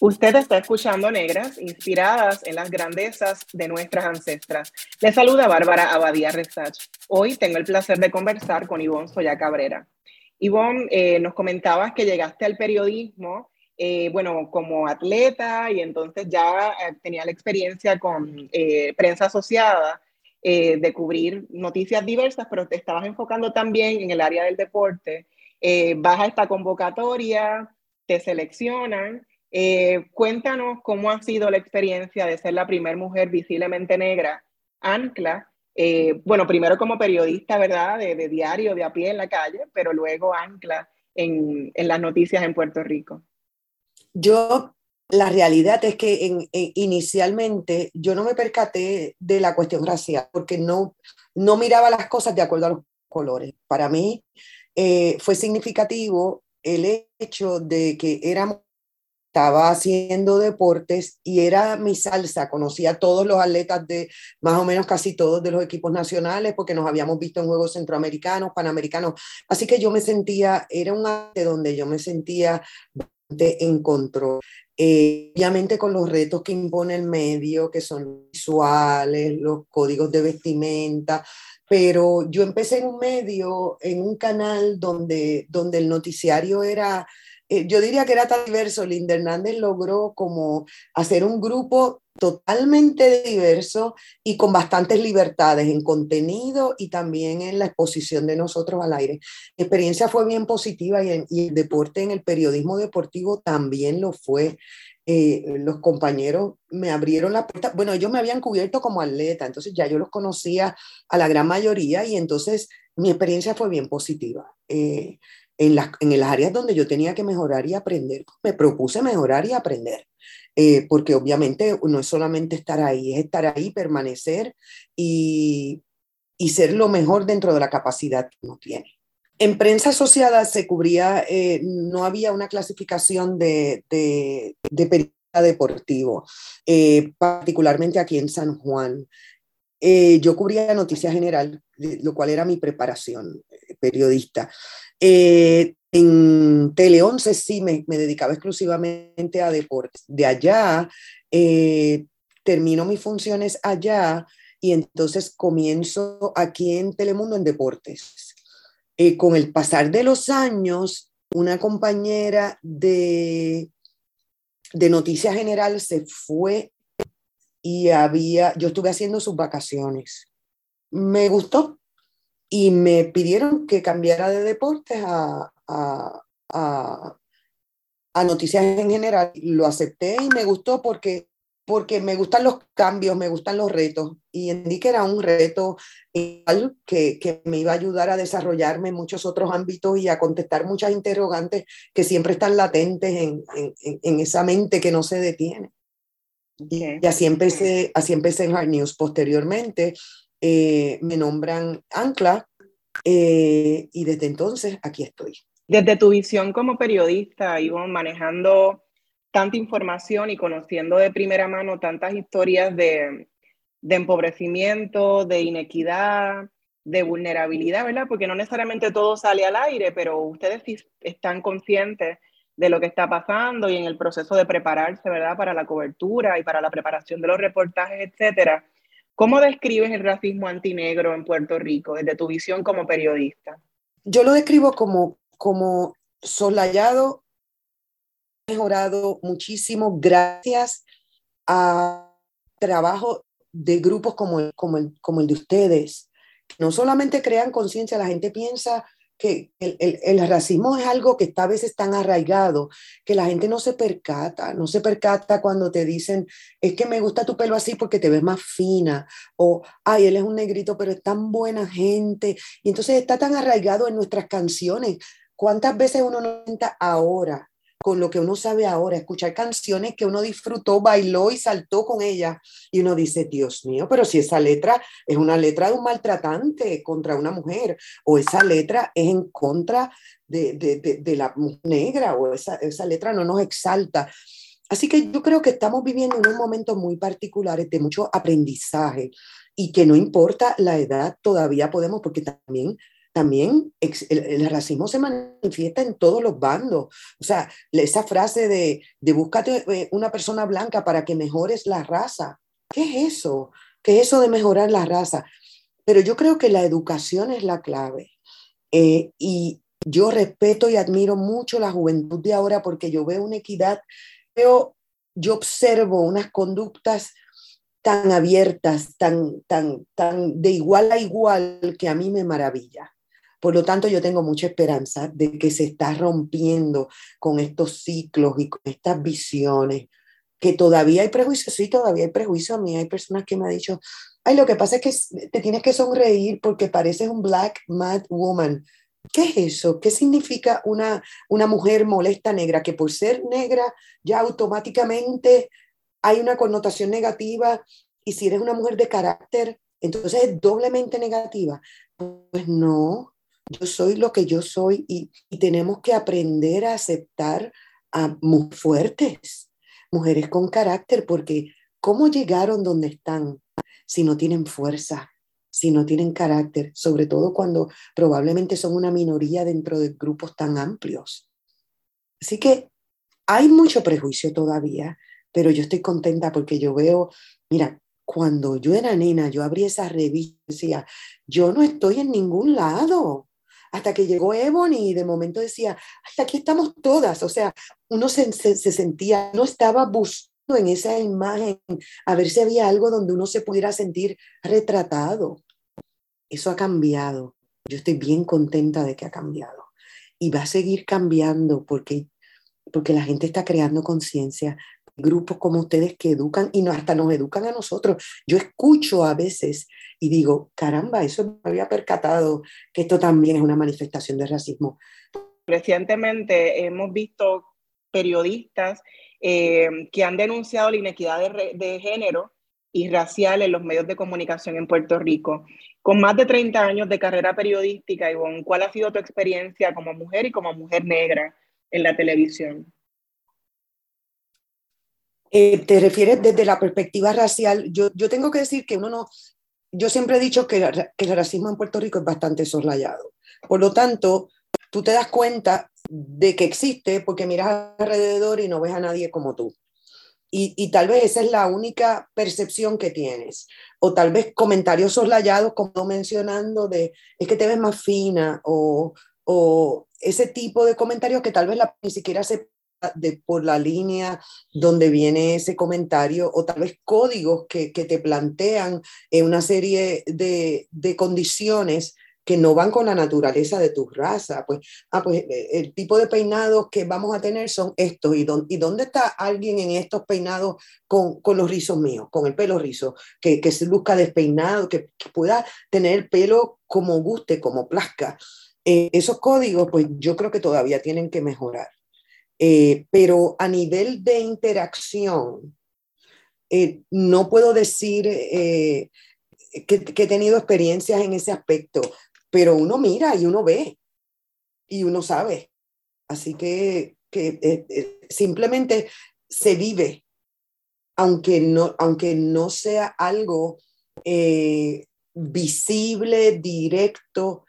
Usted está escuchando Negras, inspiradas en las grandezas de nuestras ancestras. Le saluda Bárbara Abadía Resach. Hoy tengo el placer de conversar con Ivonne Soya Cabrera. Ivonne, eh, nos comentabas que llegaste al periodismo, eh, bueno, como atleta y entonces ya eh, tenía la experiencia con prensa asociada de cubrir noticias diversas, pero te estabas enfocando también en el área del deporte. vas a esta convocatoria, te seleccionan. Cuéntanos cómo ha sido la experiencia de ser la primera mujer visiblemente negra, ancla, eh, bueno, primero como periodista, ¿verdad? De, diario, de a pie en la calle, pero luego ancla en, las noticias en Puerto Rico. Yo, la realidad es que inicialmente yo no me percaté de la cuestión racial, porque no, no miraba las cosas de acuerdo a los colores. Para mí eh, fue significativo el hecho de que éramos estaba haciendo deportes y era mi salsa. Conocía a todos los atletas de más o menos casi todos de los equipos nacionales porque nos habíamos visto en Juegos Centroamericanos, Panamericanos. Así que yo me sentía, era un arte donde yo me sentía de en control. Eh, obviamente con los retos que impone el medio, que son visuales, los códigos de vestimenta, pero yo empecé en un medio, en un canal donde, donde el noticiario era eh, yo diría que era tan diverso, Linda Hernández logró como hacer un grupo totalmente diverso y con bastantes libertades en contenido y también en la exposición de nosotros al aire. La experiencia fue bien positiva y, el deporte en el periodismo deportivo también lo fue. Eh, los compañeros me abrieron la puerta, bueno, ellos me habían cubierto como atleta, entonces ya yo los conocía a la gran mayoría y entonces mi experiencia fue bien positiva. Eh, en las, en las áreas donde yo tenía que mejorar y aprender, me propuse mejorar y aprender, eh, porque obviamente no es solamente estar ahí, es estar ahí, permanecer y, y ser lo mejor dentro de la capacidad que uno tiene. En prensa asociada se cubría, eh, no había una clasificación de, de, de periodista deportivo, eh, particularmente aquí en San Juan. yo cubría noticia general, lo cual era mi preparación periodista. Eh, en Tele 11 sí me, dedicaba exclusivamente a deportes. De allá eh, termino mis funciones allá y entonces comienzo aquí en Telemundo en deportes. Eh, con el pasar de los años, una compañera de, de Noticias General se fue y había, yo estuve haciendo sus vacaciones. Me gustó, y me pidieron que cambiara de deportes a, a, a, noticias en general. Lo acepté y me gustó porque porque me gustan los cambios, me gustan los retos y entendí que era un reto que, que, me iba a ayudar a desarrollarme en muchos otros ámbitos y a contestar muchas interrogantes que siempre están latentes en, en, en esa mente que no se detiene. Y así empecé, así empecé en Hard News. Posteriormente eh, me nombran Ancla eh, y desde entonces aquí estoy. Desde tu visión como periodista, Ivonne, manejando tanta información y conociendo de primera mano tantas historias de, de empobrecimiento, de inequidad, de vulnerabilidad, ¿verdad? Porque no necesariamente todo sale al aire, pero ustedes sí están conscientes de lo que está pasando y en el proceso de prepararse, ¿verdad? Para la cobertura y para la preparación de los reportajes, etcétera. ¿Cómo describes el racismo antinegro en Puerto Rico desde tu visión como periodista? Yo lo describo como, como soslayado mejorado muchísimo gracias a trabajo de grupos como el, como el, como el de ustedes. No solamente crean conciencia, la gente piensa que el, el, el, racismo es algo que está a veces tan arraigado que la gente no se percata, no se percata cuando te dicen, es que me gusta tu pelo así porque te ves más fina, o, ay, él es un negrito, pero es tan buena gente. Y entonces está tan arraigado en nuestras canciones. ¿Cuántas veces uno no cuenta ahora con lo que uno sabe ahora, escuchar canciones que uno disfrutó, bailó y saltó con ellas. Y uno dice, Dios mío, pero si esa letra es una letra de un maltratante contra una mujer, o esa letra es en contra de, de, la negra, o esa, esa letra no nos exalta. Así que yo creo que estamos viviendo unos momentos muy particulares de mucho aprendizaje y que no importa la edad, todavía podemos, porque también también el, racismo se manifiesta en todos los bandos. O sea, esa frase de, de búscate eh, una persona blanca para que mejores la raza. ¿Qué es eso? ¿Qué es eso de mejorar la raza? Pero yo creo que la educación es la clave. Eh, y yo respeto y admiro mucho la juventud de ahora porque yo veo una equidad, veo, yo observo unas conductas tan abiertas, tan, tan, tan de igual a igual que a mí me maravilla. Por lo tanto, yo tengo mucha esperanza de que se está rompiendo con estos ciclos y con estas visiones, que todavía hay prejuicios, sí, todavía hay prejuicios. A mí hay personas que me han dicho, ay, lo que pasa es que te tienes que sonreír porque pareces un black mad woman. ¿Qué es eso? ¿Qué significa una, una mujer molesta negra? Que por ser negra ya automáticamente hay una connotación negativa y si eres una mujer de carácter, entonces es doblemente negativa. Pues no, yo soy lo que yo soy y, tenemos que aprender a aceptar a mujeres fuertes, mujeres con carácter, porque ¿cómo llegaron donde están si no tienen fuerza, si no tienen carácter, sobre todo cuando probablemente son una minoría dentro de grupos tan amplios? Así que hay mucho prejuicio todavía, pero yo estoy contenta porque yo veo, mira, cuando yo era nena, yo abrí esa revista y decía, yo no estoy en ningún lado hasta que llegó Ebony y de momento decía, hasta aquí estamos todas, o sea, uno se, se, sentía, no estaba buscando en esa imagen a ver si había algo donde uno se pudiera sentir retratado. Eso ha cambiado. Yo estoy bien contenta de que ha cambiado. Y va a seguir cambiando porque, porque la gente está creando conciencia, grupos como ustedes que educan y hasta nos educan a nosotros. Yo escucho a veces y digo, caramba, eso me había percatado que esto también es una manifestación de racismo. Recientemente hemos visto periodistas eh, que han denunciado la inequidad de, de, género y racial en los medios de comunicación en Puerto Rico. Con más de 30 años de carrera periodística, Ivonne, ¿cuál ha sido tu experiencia como mujer y como mujer negra en la televisión? Eh, te refieres desde la perspectiva racial. Yo, yo tengo que decir que uno no, yo siempre he dicho que, el racismo en Puerto Rico es bastante soslayado. Por lo tanto, tú te das cuenta de que existe porque miras alrededor y no ves a nadie como tú. Y, y, tal vez esa es la única percepción que tienes. O tal vez comentarios soslayados, como mencionando de, es que te ves más fina, o, o ese tipo de comentarios que tal vez ni siquiera se por la línea donde viene ese comentario o tal vez códigos que, que te plantean en una serie de, de condiciones que no van con la naturaleza de tu raza. Pues, ah, pues eh, el tipo de peinados que vamos a tener son estos. ¿Y, dónde, y dónde está alguien en estos peinados con, con, los rizos míos, con el pelo rizo, que, que se luzca despeinado, que, pueda tener el pelo como guste, como plazca? Eh, esos códigos, pues yo creo que todavía tienen que mejorar. Eh, pero a nivel de interacción, no puedo decir que, que, he tenido experiencias en ese aspecto pero uno mira y uno ve y uno sabe. Así que, que eh, eh, simplemente se vive, aunque no, aunque no sea algo eh, visible, directo,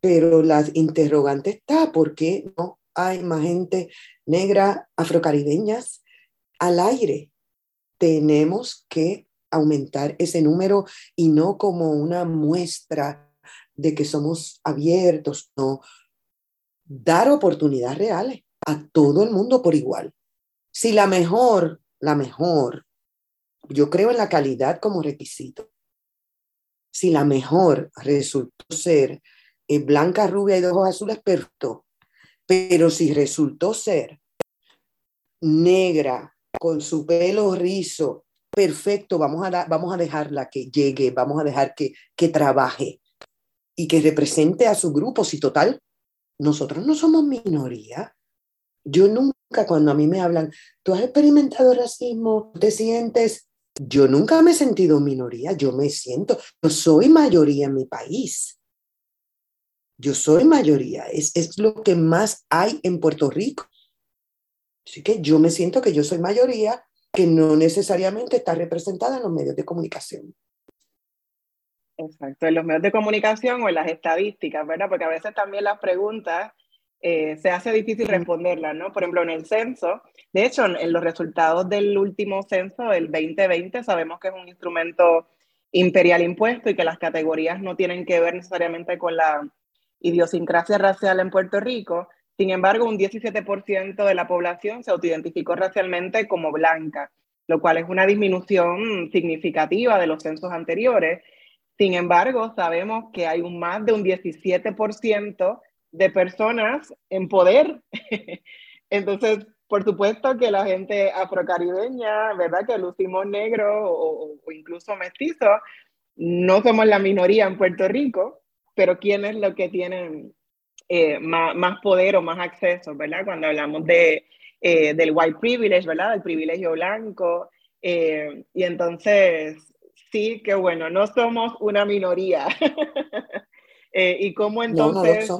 pero la interrogante está, ¿por qué no hay más gente negra, afrocaribeñas al aire? Tenemos que aumentar ese número y no como una muestra de que somos abiertos, no. Dar oportunidades reales a todo el mundo por igual. Si la mejor, la mejor, yo creo en la calidad como requisito. Si la mejor resultó ser eh, blanca, rubia y de ojos azules, perfecto. Pero si resultó ser negra, con su pelo rizo, perfecto, vamos a, vamos a dejarla que llegue, vamos a dejar que, que trabaje y que represente a su grupo. Si total, nosotros no somos minoría. Yo nunca, cuando a mí me hablan, tú has experimentado racismo, te sientes, yo nunca me he sentido minoría, yo me siento, yo soy mayoría en mi país. Yo soy mayoría, es, es lo que más hay en Puerto Rico. Así que yo me siento que yo soy mayoría, que no necesariamente está representada en los medios de comunicación. Exacto, en los medios de comunicación o en las estadísticas, ¿verdad? Porque a veces también las preguntas eh, se hace difícil responderlas, ¿no? Por ejemplo, en el censo, de hecho, en los resultados del último censo del 2020, sabemos que es un instrumento imperial impuesto y que las categorías no tienen que ver necesariamente con la idiosincrasia racial en Puerto Rico. Sin embargo, un 17% de la población se autoidentificó racialmente como blanca, lo cual es una disminución significativa de los censos anteriores sin embargo, sabemos que hay un más de un 17% de personas en poder. Entonces, por supuesto que la gente afrocaribeña, ¿verdad? Que lucimos negro o, incluso mestizo, no somos la minoría en Puerto Rico, pero ¿quién es lo que tienen eh, más, poder o más acceso, ¿verdad? Cuando hablamos de, eh, del white privilege, ¿verdad? Del privilegio blanco. Eh, y entonces, sí, que bueno, no somos una minoría. Eh, y cómo entonces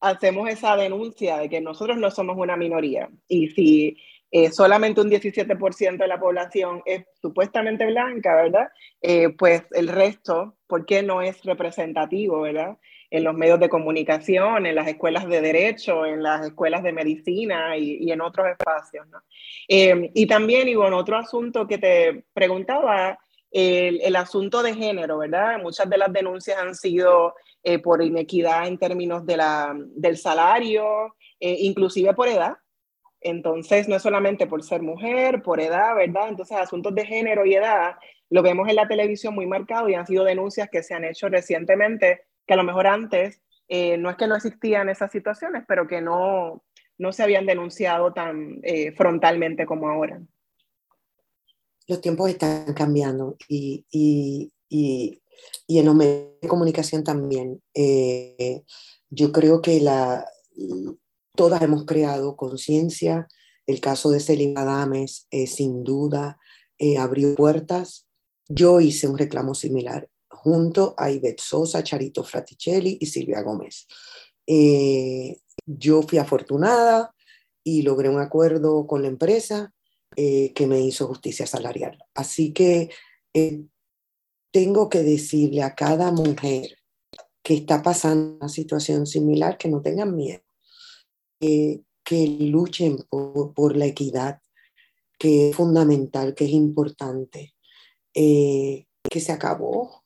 hacemos esa denuncia de que nosotros no somos una minoría. Y si eh, solamente un 17% de la población es supuestamente blanca, ¿verdad? Eh, pues el resto, ¿por qué no es representativo, ¿verdad? En los medios de comunicación, en las escuelas de derecho, en las escuelas de medicina y, en otros espacios, ¿no? y también, bueno, otro asunto que te preguntaba el, asunto de género, ¿verdad? Muchas de las denuncias han sido eh, por inequidad en términos de la, del salario, eh, inclusive por edad. Entonces, no es solamente por ser mujer, por edad, ¿verdad? Entonces, asuntos de género y edad lo vemos en la televisión muy marcado y han sido denuncias que se han hecho recientemente, que a lo mejor antes eh, no es que no existían esas situaciones, pero que no, no se habían denunciado tan frontalmente como ahora los tiempos están cambiando y, y, y, y en los medios de comunicación también. Eh, yo creo que la, todas hemos creado conciencia. El caso de Selima Adames, eh, sin duda, eh, abrió puertas. Yo hice un reclamo similar junto a Ivette Sosa, Charito Fraticelli y Silvia Gómez. yo fui afortunada y logré un acuerdo con la empresa eh, que me hizo justicia salarial. Así que eh, tengo que decirle a cada mujer que está pasando una situación similar que no tengan miedo, que luchen por, la equidad, que es fundamental, que es importante, eh, que se acabó.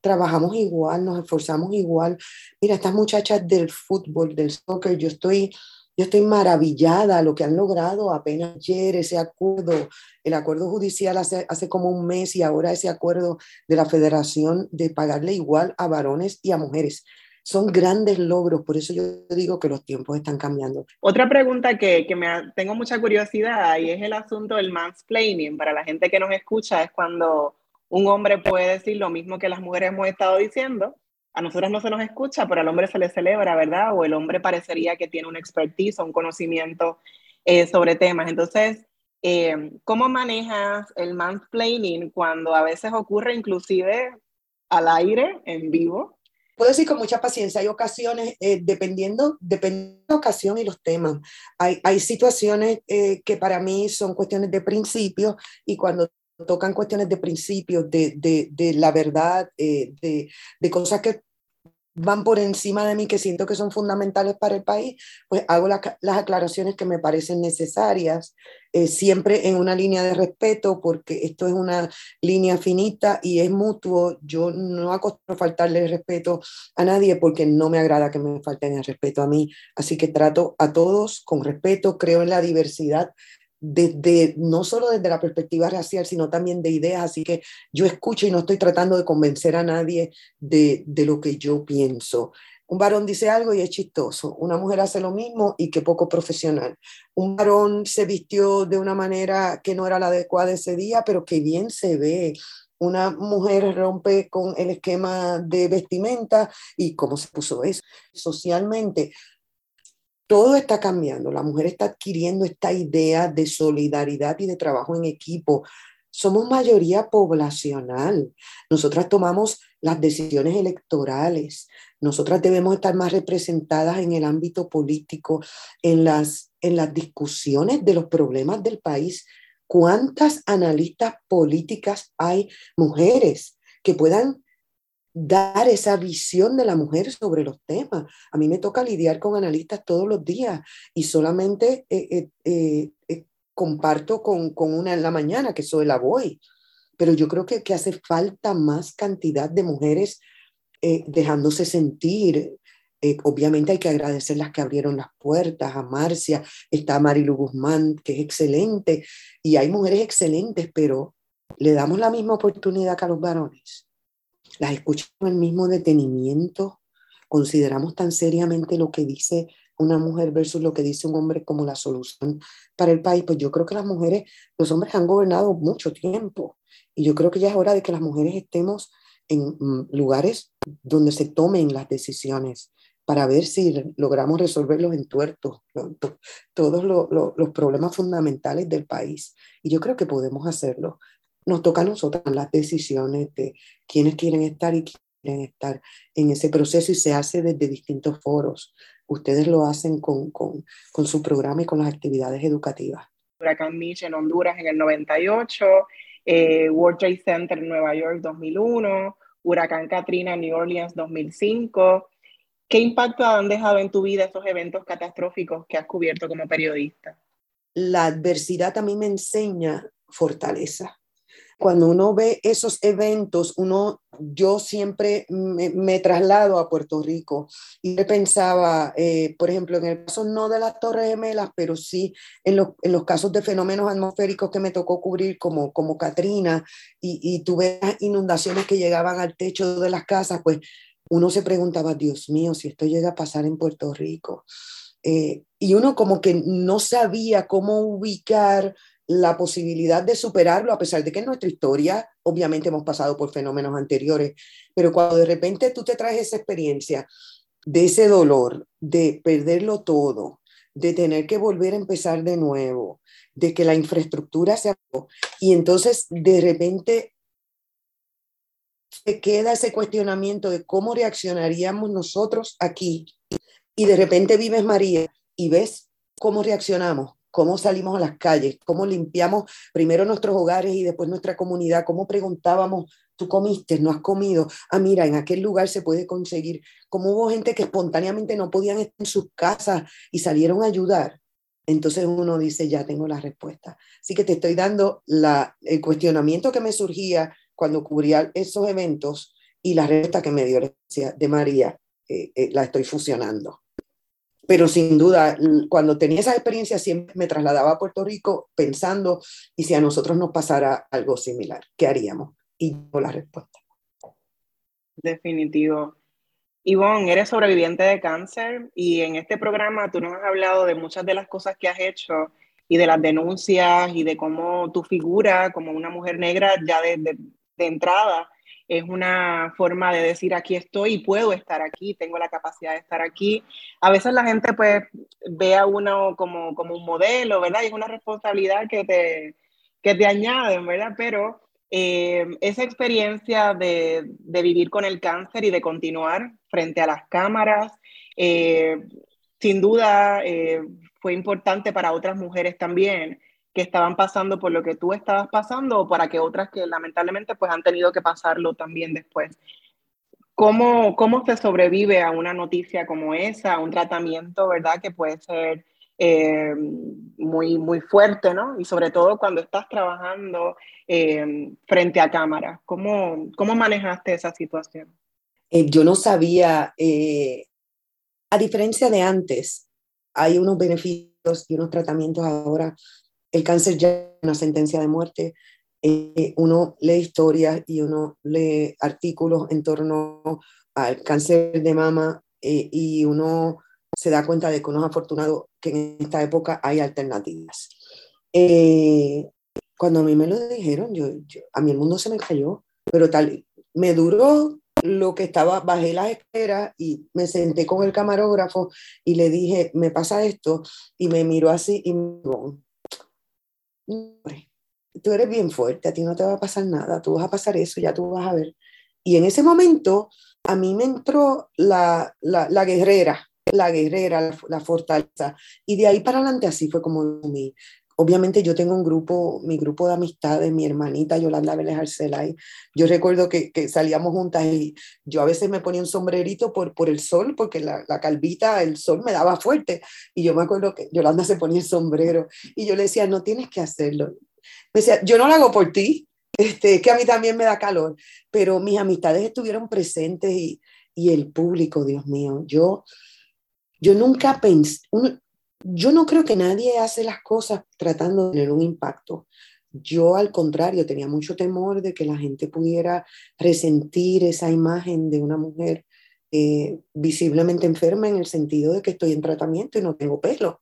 Trabajamos igual, nos esforzamos igual. Mira, estas muchachas del fútbol, del soccer, yo estoy yo estoy maravillada lo que han logrado apenas ayer, ese acuerdo, el acuerdo judicial hace, hace como un mes y ahora ese acuerdo de la federación de pagarle igual a varones y a mujeres. Son grandes logros, por eso yo digo que los tiempos están cambiando. Otra pregunta que, que me tengo mucha curiosidad y es el asunto del mansplaining. Para la gente que nos escucha es cuando un hombre puede decir lo mismo que las mujeres hemos estado diciendo, a nosotros no se nos escucha, pero al hombre se le celebra, ¿verdad? O el hombre parecería que tiene un expertise o un conocimiento eh, sobre temas. Entonces, eh, ¿cómo manejas el mansplaining cuando a veces ocurre inclusive al aire, en vivo? Puedo decir con mucha paciencia, hay ocasiones, eh, dependiendo, dependiendo de la ocasión y los temas, hay, hay situaciones que para mí son cuestiones de principio y cuando tocan cuestiones de principios, de, de, de la verdad, eh, de, de, cosas que van por encima de mí, que siento que son fundamentales para el país, pues hago las aclaraciones que me parecen necesarias, eh, siempre en una línea de respeto, porque esto es una línea finita y es mutuo. Yo no acostumbro faltarle respeto a nadie porque no me agrada que me falten el respeto a mí. Así que trato a todos con respeto, creo en la diversidad desde, no solo desde la perspectiva racial, sino también de ideas. Así que yo escucho y no estoy tratando de convencer a nadie de, de lo que yo pienso. Un varón dice algo y es chistoso. Una mujer hace lo mismo y qué poco profesional. Un varón se vistió de una manera que no era la adecuada ese día, pero que bien se ve. Una mujer rompe con el esquema de vestimenta y cómo se puso eso. Socialmente, todo está cambiando. La mujer está adquiriendo esta idea de solidaridad y de trabajo en equipo. Somos mayoría poblacional. Nosotras tomamos las decisiones electorales. Nosotras debemos estar más representadas en el ámbito político, en las, en las discusiones de los problemas del país. ¿Cuántas analistas políticas hay mujeres que puedan dar esa visión de la mujer sobre los temas. A mí me toca lidiar con analistas todos los días y solamente eh, eh, eh, comparto con, con, una en la mañana, que soy la voy. Pero yo creo que, hace falta más cantidad de mujeres dejándose sentir. obviamente hay que agradecer las que abrieron las puertas, a Marcia, está Marilu Guzmán, que es excelente, y hay mujeres excelentes, pero le damos la misma oportunidad que a los varones las escuchamos con el mismo detenimiento, consideramos tan seriamente lo que dice una mujer versus lo que dice un hombre como la solución para el país, pues yo creo que las mujeres, los hombres han gobernado mucho tiempo y yo creo que ya es hora de que las mujeres estemos en mm, lugares donde se tomen las decisiones para ver si logramos resolver los entuertos, todos los problemas fundamentales del país. Y yo creo que podemos hacerlo nos toca a nosotros las decisiones de quiénes quieren estar y quieren estar en ese proceso y se hace desde distintos foros. Ustedes lo hacen con, con, con su programa y con las actividades educativas. Huracán Mitch en Honduras en el 98, eh, World Trade Center en Nueva York 2001, Huracán Katrina en New Orleans 2005. ¿Qué impacto han dejado en tu vida esos eventos catastróficos que has cubierto como periodista? La adversidad también me enseña fortaleza cuando uno ve esos eventos, uno, yo siempre me, traslado a Puerto Rico y pensaba, eh, por ejemplo, en el caso no de las Torres Gemelas, pero sí en, en, los casos de fenómenos atmosféricos que me tocó cubrir, como, como Katrina, y, y tuve inundaciones que llegaban al techo de las casas, pues uno se preguntaba, Dios mío, si esto llega a pasar en Puerto Rico. Eh, y uno como que no sabía cómo ubicar la posibilidad de superarlo, a pesar de que en nuestra historia obviamente hemos pasado por fenómenos anteriores, pero cuando de repente tú te traes esa experiencia de ese dolor, de perderlo todo, de tener que volver a empezar de nuevo, de que la infraestructura se acabó, y entonces de repente se queda ese cuestionamiento de cómo reaccionaríamos nosotros aquí, y de repente vives María y ves cómo reaccionamos cómo salimos a las calles, cómo limpiamos primero nuestros hogares y después nuestra comunidad, cómo preguntábamos, ¿tú comiste? ¿No has comido? Ah, mira, en aquel lugar se puede conseguir. Como hubo gente que espontáneamente no podían estar en sus casas y salieron a ayudar. Entonces uno dice, ya tengo la respuesta. Así que te estoy dando la, el cuestionamiento que me surgía cuando cubría esos eventos y la respuesta que me dio de María, eh, la estoy fusionando. Pero sin duda, cuando tenía esa experiencia siempre me trasladaba a Puerto Rico pensando, ¿y si a nosotros nos pasara algo similar? ¿Qué haríamos? Y yo la respuesta. Definitivo. Ivonne, eres sobreviviente de cáncer y en este programa tú nos has hablado de muchas de las cosas que has hecho y de las denuncias y de cómo tu figura como una mujer negra ya de, de entrada es una forma de decir aquí estoy y puedo estar aquí, tengo la capacidad de estar aquí. A veces la gente pues ve a uno como, como un modelo, ¿verdad? Y es una responsabilidad que te, que te añaden, ¿verdad? Pero eh, esa experiencia de, de, vivir con el cáncer y de continuar frente a las cámaras, eh, sin duda eh, fue importante para otras mujeres también que estaban pasando por lo que tú estabas pasando o para que otras que lamentablemente pues han tenido que pasarlo también después. ¿Cómo, cómo se sobrevive a una noticia como esa, a un tratamiento, verdad, que puede ser eh, muy, muy fuerte, ¿no? Y sobre todo cuando estás trabajando eh, frente a cámara. ¿Cómo, ¿Cómo manejaste esa situación? Eh, yo no sabía, a diferencia de antes, hay unos beneficios y unos tratamientos ahora el cáncer ya es una sentencia de muerte. Eh, uno lee historias y uno lee artículos en torno al cáncer de mama eh, y uno se da cuenta de que uno es afortunado que en esta época hay alternativas. Eh, cuando a mí me lo dijeron, yo, a mí el mundo se me cayó, pero tal, me duró lo que estaba, bajé las escaleras y me senté con el camarógrafo y le dije, me pasa esto, y me miró así y me tú eres bien fuerte, a ti no te va a pasar nada, tú vas a pasar eso, ya tú vas a ver. Y en ese momento a mí me entró la, la, guerrera, la guerrera, la, fortaleza. Y de ahí para adelante así fue como mi, obviamente yo tengo un grupo, mi grupo de amistades, mi hermanita Yolanda Vélez Arcelay. Yo recuerdo que, salíamos juntas y yo a veces me ponía un sombrerito por, el sol, porque la, calvita, el sol me daba fuerte. Y yo me acuerdo que Yolanda se ponía el sombrero y yo le decía, no tienes que hacerlo. Me decía, yo no lo hago por ti, este, que a mí también me da calor, pero mis amistades estuvieron presentes y el público, Dios mío, yo, yo nunca pensé, yo no creo que nadie hace las cosas tratando de tener un impacto. Yo al contrario tenía mucho temor de que la gente pudiera resentir esa imagen de una mujer eh, visiblemente enferma en el sentido de que estoy en tratamiento y no tengo pelo.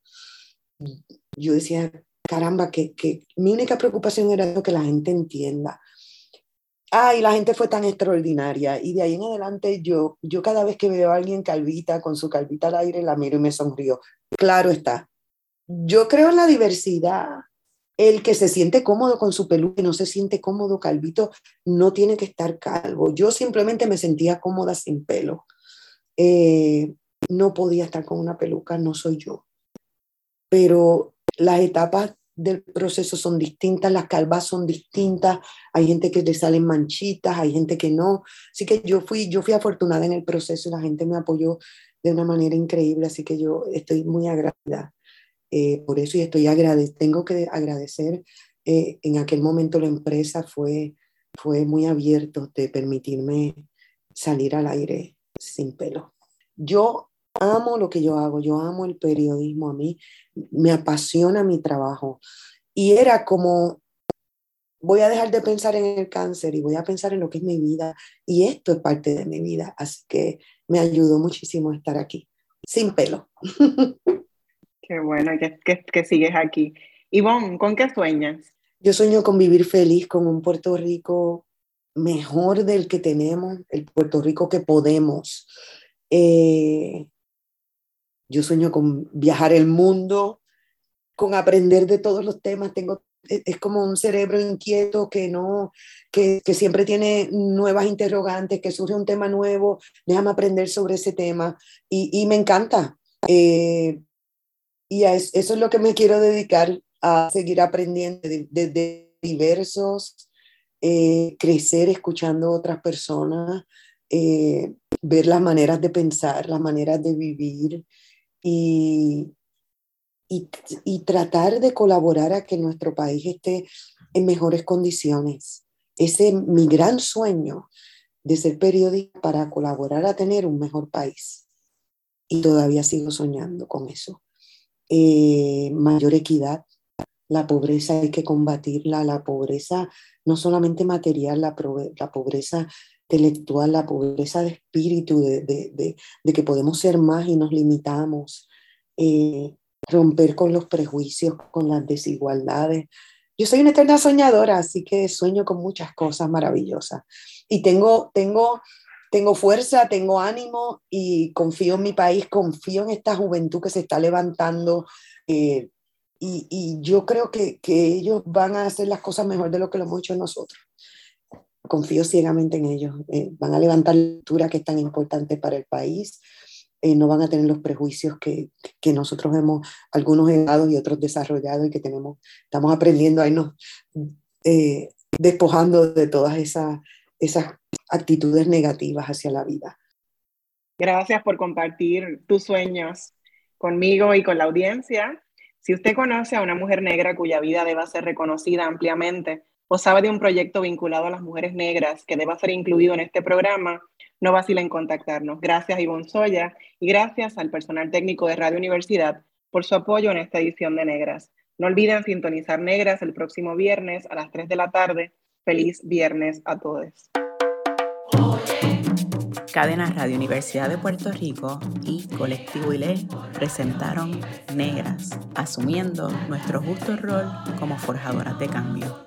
Yo decía, caramba, que, que mi única preocupación era que la gente entienda. Ah, y la gente fue tan extraordinaria. Y de ahí en adelante yo, yo cada vez que veo a alguien calvita, con su calvita al aire, la miro y me sonrío. Claro está. Yo creo en la diversidad. El que se siente cómodo con su peluca y no se siente cómodo calvito, no tiene que estar calvo. Yo simplemente me sentía cómoda sin pelo. Eh, no podía estar con una peluca, no soy yo. Pero las etapas del proceso son distintas, las calvas son distintas, hay gente que le salen manchitas, hay gente que no. Así que yo fui, yo fui afortunada en el proceso la gente me apoyó de una manera increíble, así que yo estoy muy agradecida eh, por eso y estoy agradecida, tengo que agradecer, eh, en aquel momento la empresa fue, fue muy abierto de permitirme salir al aire sin pelo. Yo amo lo que yo hago, yo amo el periodismo, a mí me apasiona mi trabajo. Y era como, voy a dejar de pensar en el cáncer y voy a pensar en lo que es mi vida. Y esto es parte de mi vida. Así que me ayudó muchísimo estar aquí, sin pelo. Qué bueno que, que, que sigues aquí. Ivonne, ¿con qué sueñas? Yo sueño con vivir feliz con un Puerto Rico mejor del que tenemos, el Puerto Rico que podemos. Eh, yo sueño con viajar el mundo, con aprender de todos los temas. Tengo, e, es como un cerebro inquieto que no, que, que siempre tiene nuevas interrogantes, que surge un tema nuevo, déjame aprender sobre ese tema y, y me encanta. Eh, y eso, es lo que me quiero dedicar, a seguir aprendiendo de, de, diversos, eh, crecer escuchando a otras personas, eh, ver las maneras de pensar, las maneras de vivir, y, y, tratar de colaborar a que nuestro país esté en mejores condiciones. Ese es mi gran sueño de ser periodista para colaborar a tener un mejor país. y todavía sigo soñando con eso. Eh, mayor equidad, la pobreza hay que combatirla, la pobreza no solamente material, la, la pobreza intelectual, la pobreza de espíritu, de, de, de, que podemos ser más y nos limitamos, eh, romper con los prejuicios, con las desigualdades. Yo soy una eterna soñadora, así que sueño con muchas cosas maravillosas. Y tengo, tengo, tengo fuerza, tengo ánimo y confío en mi país, confío en esta juventud que se está levantando. Eh, y, y, yo creo que, que, ellos van a hacer las cosas mejor de lo que lo hemos hecho nosotros. Confío ciegamente en ellos. Eh, van a levantar la altura que es tan importante para el país. Eh, no van a tener los prejuicios que, que nosotros hemos, algunos heredados y otros desarrollados y que tenemos, estamos aprendiendo a irnos eh, despojando de todas esas, esas actitudes negativas hacia la vida. Gracias por compartir tus sueños conmigo y con la audiencia. Si usted conoce a una mujer negra cuya vida deba ser reconocida ampliamente o sabe de un proyecto vinculado a las mujeres negras que deba ser incluido en este programa, no vacila en contactarnos. Gracias, Ivonne Soya, y gracias al personal técnico de Radio Universidad por su apoyo en esta edición de Negras. No olviden sintonizar Negras el próximo viernes a las 3 de la tarde. Feliz viernes a todos. Cadena Radio Universidad de Puerto Rico y Colectivo ILE presentaron Negras, asumiendo nuestro justo rol como forjadoras de cambio.